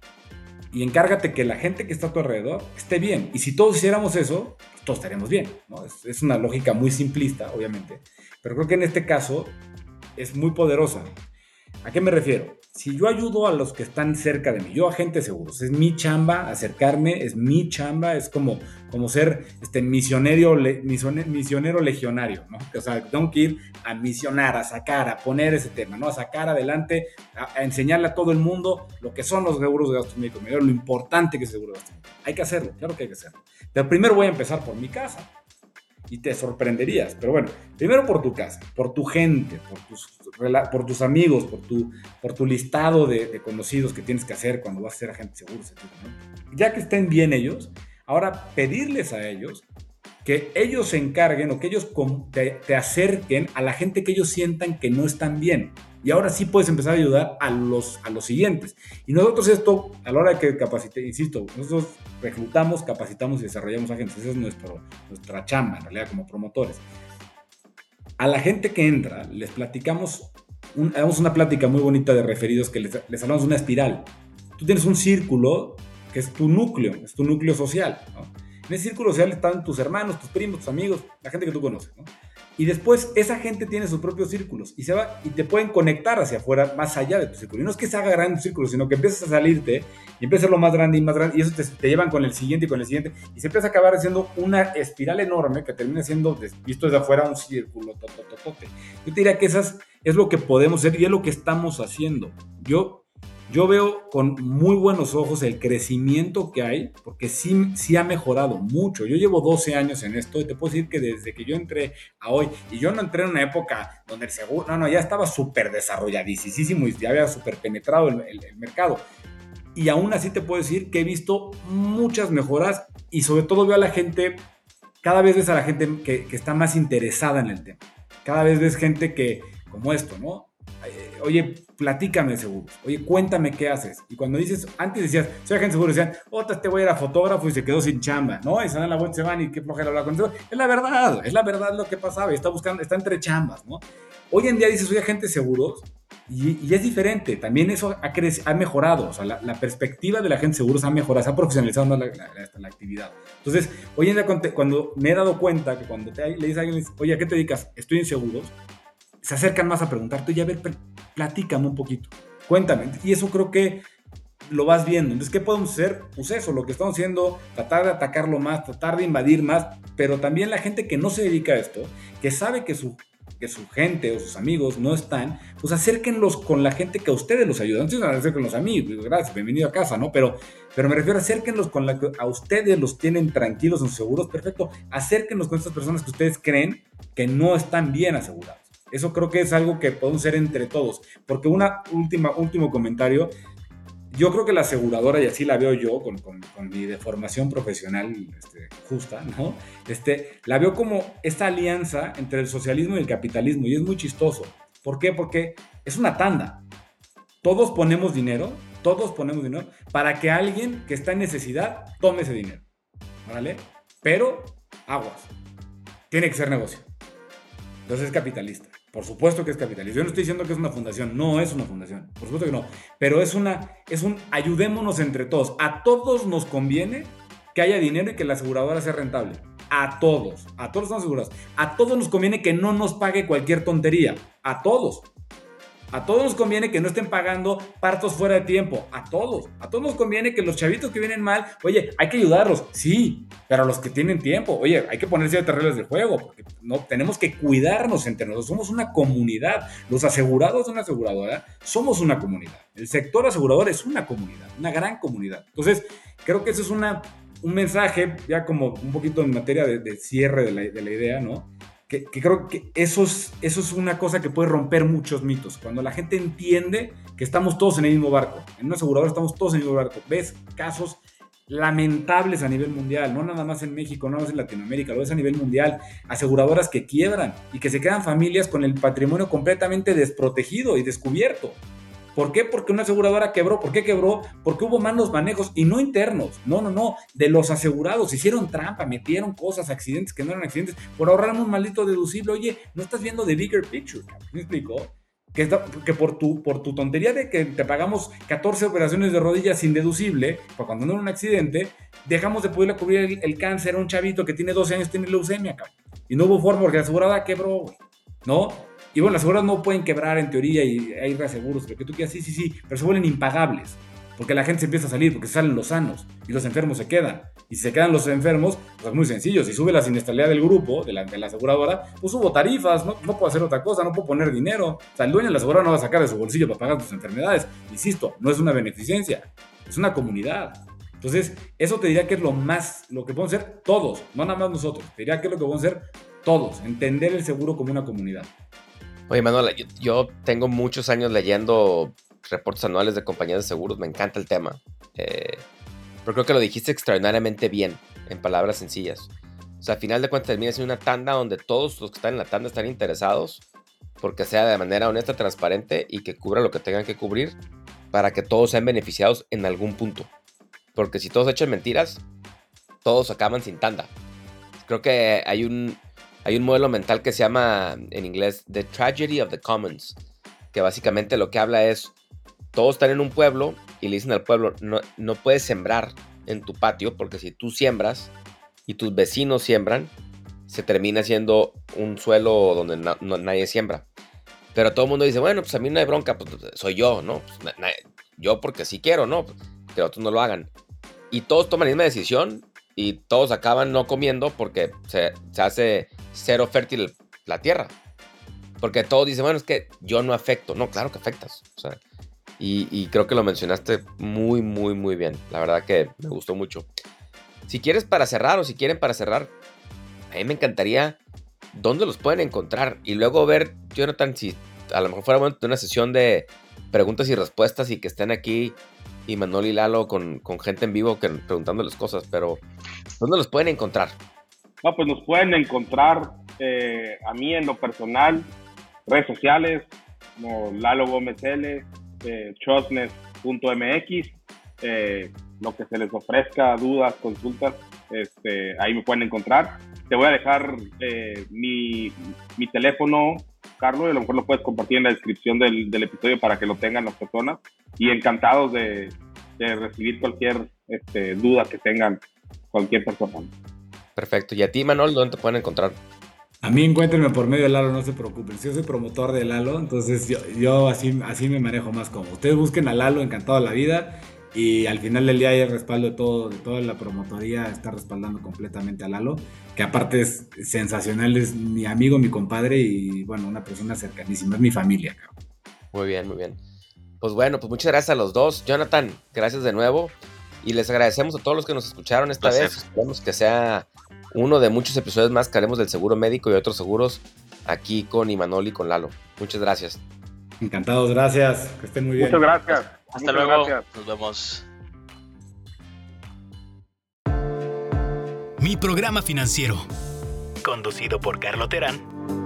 Y encárgate que la gente que está a tu alrededor esté bien. Y si todos hiciéramos eso, pues todos estaríamos bien. ¿no? Es, es una lógica muy simplista, obviamente. Pero creo que en este caso es muy poderosa. ¿A qué me refiero? Si yo ayudo a los que están cerca de mí, yo agente seguros, es mi chamba acercarme, es mi chamba, es como, como ser este misionero, misionero legionario, ¿no? O sea, tengo que ir a misionar, a sacar, a poner ese tema, ¿no? A sacar adelante, a, enseñarle a todo el mundo lo que son los seguros de gastos médicos, lo importante que es el seguro de gastos médicos. Hay que hacerlo, claro que hay que hacerlo. Pero primero voy a empezar por mi casa y te sorprenderías. Pero bueno, primero por tu casa, por tu gente, por tus, amigos, por tu, por tu listado de, conocidos que tienes que hacer cuando vas a ser agente seguro. Ya que estén bien ellos, ahora pedirles a ellos que ellos se encarguen o que ellos te, te acerquen a la gente que ellos sientan que no están bien. Y ahora sí puedes empezar a ayudar a los, a los siguientes. Y nosotros esto, a la hora que capacite, insisto, nosotros reclutamos, capacitamos y desarrollamos agentes. Esa es nuestro, nuestra chamba, en realidad, como promotores. A la gente que entra, les platicamos, damos una plática muy bonita de referidos que les, les hablamos de una espiral. Tú tienes un círculo que es tu núcleo, es tu núcleo social. En ese círculo social están tus hermanos, tus primos, tus amigos, la gente que tú conoces. ¿no? Y después esa gente tiene sus propios círculos y se va y te pueden conectar hacia afuera, más allá de tu círculo. Y no es que se haga grande tu círculo, sino que empiezas a salirte y empieza lo más grande y más grande. Y eso te, llevan con el siguiente y con el siguiente. Y se empieza a acabar haciendo una espiral enorme que termina siendo, visto desde afuera, un círculo. Totototote. Yo te diría que esas es lo que podemos hacer y es lo que estamos haciendo. Yo yo veo con muy buenos ojos el crecimiento que hay, porque sí, sí ha mejorado mucho. Yo llevo 12 años en esto y te puedo decir que desde que yo entré a hoy, y yo no entré en una época donde el seguro, no, no, ya estaba súper desarrolladísimo y ya había súper penetrado el, mercado. Y aún así te puedo decir que he visto muchas mejoras y sobre todo veo a la gente, cada vez ves a la gente que, que está más interesada en el tema. Cada vez ves gente que, como esto, ¿no? oye, platícame seguro, oye, cuéntame qué haces. Y cuando dices, antes decías, soy agente seguro, decían, otra te voy a ir a fotógrafo y se quedó sin chamba, ¿no? Y se dan la vuelta, se van y qué flojera hablar con eso. Es la verdad, es la verdad lo que pasaba y está buscando, está entre chambas, ¿no? Hoy en día dices, soy agente seguros y, es diferente, también eso ha, ha mejorado, o sea, la, perspectiva de la gente seguros ha mejorado, se ha profesionalizado más la, la, actividad. Entonces, hoy en día cuando, me he dado cuenta que cuando te, le dices a alguien, oye, ¿a qué te dedicas? Estoy en seguros se acercan más a preguntarte, ya ver, platícame un poquito. Cuéntame. Y eso creo que lo vas viendo. Entonces, ¿qué podemos hacer? Pues eso, lo que estamos haciendo, tratar de atacarlo más, tratar de invadir más, pero también la gente que no se dedica a esto, que sabe que su, que su gente o sus amigos no están, pues acérquenlos con la gente que a ustedes los ayuda. No se van con los amigos, gracias, bienvenido a casa, ¿no? Pero, pero me refiero a acérquenlos con la que a ustedes los tienen tranquilos, en seguros, perfecto. Acérquenlos con estas personas que ustedes creen que no están bien asegurados. Eso creo que es algo que podemos hacer entre todos. Porque una última, último comentario yo creo que la aseguradora, y así la veo yo con, mi deformación profesional este, justa, ¿no? Este, la veo como esta alianza entre el socialismo y el capitalismo, y es muy chistoso. ¿Por qué? Porque es una tanda. Todos ponemos dinero, todos ponemos dinero para que alguien que está en necesidad tome ese dinero. ¿Vale? Pero, aguas. Tiene que ser negocio. Entonces es capitalista. Por supuesto que es capitalista. Yo no estoy diciendo que es una fundación, no es una fundación, por supuesto que no. Pero es una, es un ayudémonos entre todos. A todos nos conviene que haya dinero y que la aseguradora sea rentable. A todos, a todos estamos asegurados. A todos nos conviene que no nos pague cualquier tontería. A todos. A todos nos conviene que no estén pagando partos fuera de tiempo. A todos. A todos nos conviene que los chavitos que vienen mal, oye, hay que ayudarlos. Sí, pero los que tienen tiempo, oye, hay que poner ciertas reglas del juego. Porque no, tenemos que cuidarnos entre nosotros. Somos una comunidad. Los asegurados de una aseguradora somos una comunidad. El sector asegurador es una comunidad, una gran comunidad. Entonces, creo que eso es una, un mensaje, ya como un poquito en materia de, cierre de la idea, ¿no? Que, creo que eso es, eso es una cosa que puede romper muchos mitos. Cuando la gente entiende que estamos todos en el mismo barco, en una aseguradora estamos todos en el mismo barco. Ves casos lamentables a nivel mundial, no nada más en México, no nada más en Latinoamérica, lo ves a nivel mundial, aseguradoras que quiebran y que se quedan familias con el patrimonio completamente desprotegido y descubierto. ¿Por qué? Porque una aseguradora quebró. ¿Por qué quebró? Porque hubo malos manejos y no internos. No, no, no. De los asegurados. Hicieron trampa, metieron cosas, accidentes que no eran accidentes, por ahorrar un maldito deducible. Oye, no estás viendo the bigger picture. ¿Me explico? Que, por, tu, tontería de que te pagamos 14 operaciones de rodillas sin deducible, para cuando no era un accidente, dejamos de poderle cubrir el, cáncer a un chavito que tiene 12 años, tiene leucemia, cabrón. Y no hubo forma porque la aseguradora quebró, güey. ¿No? Y bueno, las seguras no pueden quebrar en teoría y hay reaseguros, lo que tú quieras, sí, sí, sí, pero se vuelven impagables. Porque la gente se empieza a salir, porque salen los sanos y los enfermos se quedan. Y si se quedan los enfermos, pues es muy sencillo. Si sube la siniestralidad del grupo, de la, de la aseguradora, pues hubo tarifas, no, no, puedo hacer otra cosa, no puedo poner dinero. O sea, el dueño de la aseguradora no va a sacar de su bolsillo para pagar tus enfermedades. Insisto, no es una beneficencia, es una comunidad. Entonces, eso te diría que es lo más, lo que podemos hacer todos, no nada más nosotros. Te diría que es lo que podemos hacer todos, entender el seguro como una comunidad. Oye, Manuel, yo, tengo muchos años leyendo reportes anuales de compañías de seguros, me encanta el tema. Eh, pero creo que lo dijiste extraordinariamente bien, en palabras sencillas. O sea, al final de cuentas termina siendo una tanda donde todos los que están en la tanda están interesados porque sea de manera honesta, transparente y que cubra lo que tengan que cubrir para que todos sean beneficiados en algún punto. Porque si todos echan mentiras, todos acaban sin tanda. Creo que hay un, hay un modelo mental que se llama en inglés The Tragedy of the Commons, que básicamente lo que habla es, todos están en un pueblo y le dicen al pueblo, no, no puedes sembrar en tu patio porque si tú siembras y tus vecinos siembran, se termina siendo un suelo donde nadie siembra. Pero todo el mundo dice, bueno, pues a mí no hay bronca, pues soy yo, ¿no? Pues, yo porque sí quiero, ¿no? Que otros no lo hagan. Y todos toman la misma decisión y todos acaban no comiendo porque se hace cero fértil la tierra. Porque todos dicen, bueno, es que yo no afecto. No, claro que afectas. y, creo que lo mencionaste muy, muy, muy bien. La verdad que me gustó mucho. Si quieres para cerrar o si quieren para cerrar, a mí me encantaría dónde los pueden encontrar y luego ver, Jonathan, si a lo mejor fuera una sesión de preguntas y respuestas y que estén aquí y Manuel y Lalo con, gente en vivo que, preguntándoles cosas, pero ¿dónde los pueden encontrar? No, pues nos pueden encontrar eh, a mí en lo personal, redes sociales, como Lalo Gómez L, eh, chosnes.mx, eh, lo que se les ofrezca, dudas, consultas, este, ahí me pueden encontrar. Te voy a dejar eh, mi, mi, teléfono, Carlos, y a lo mejor lo puedes compartir en la descripción del, del episodio para que lo tengan las personas. Y encantados de, de recibir cualquier este, duda que tengan cualquier persona. Perfecto. ¿Y a ti, Manuel, dónde te pueden encontrar? A mí encuéntrenme por medio de Lalo, no se preocupen. Yo soy promotor de Lalo, entonces yo, yo así, así me manejo más como. Ustedes busquen a Lalo, encantado de la vida. Y al final del día hay el respaldo de todo, de toda la promotoría, está respaldando completamente a Lalo, que aparte es sensacional, es mi amigo, mi compadre y bueno, una persona cercanísima, es mi familia. Muy bien, muy bien. Pues bueno, pues muchas gracias a los dos. Jonathan, gracias de nuevo. Y les agradecemos a todos los que nos escucharon esta vez. Esperamos que sea uno de muchos episodios más que haremos del seguro médico y otros seguros aquí con Imanol y con Lalo. Muchas gracias. Encantados, gracias. Que estén muy bien. Muchas gracias. Hasta luego. Nos vemos. Mi programa financiero. Conducido por Carlo Terán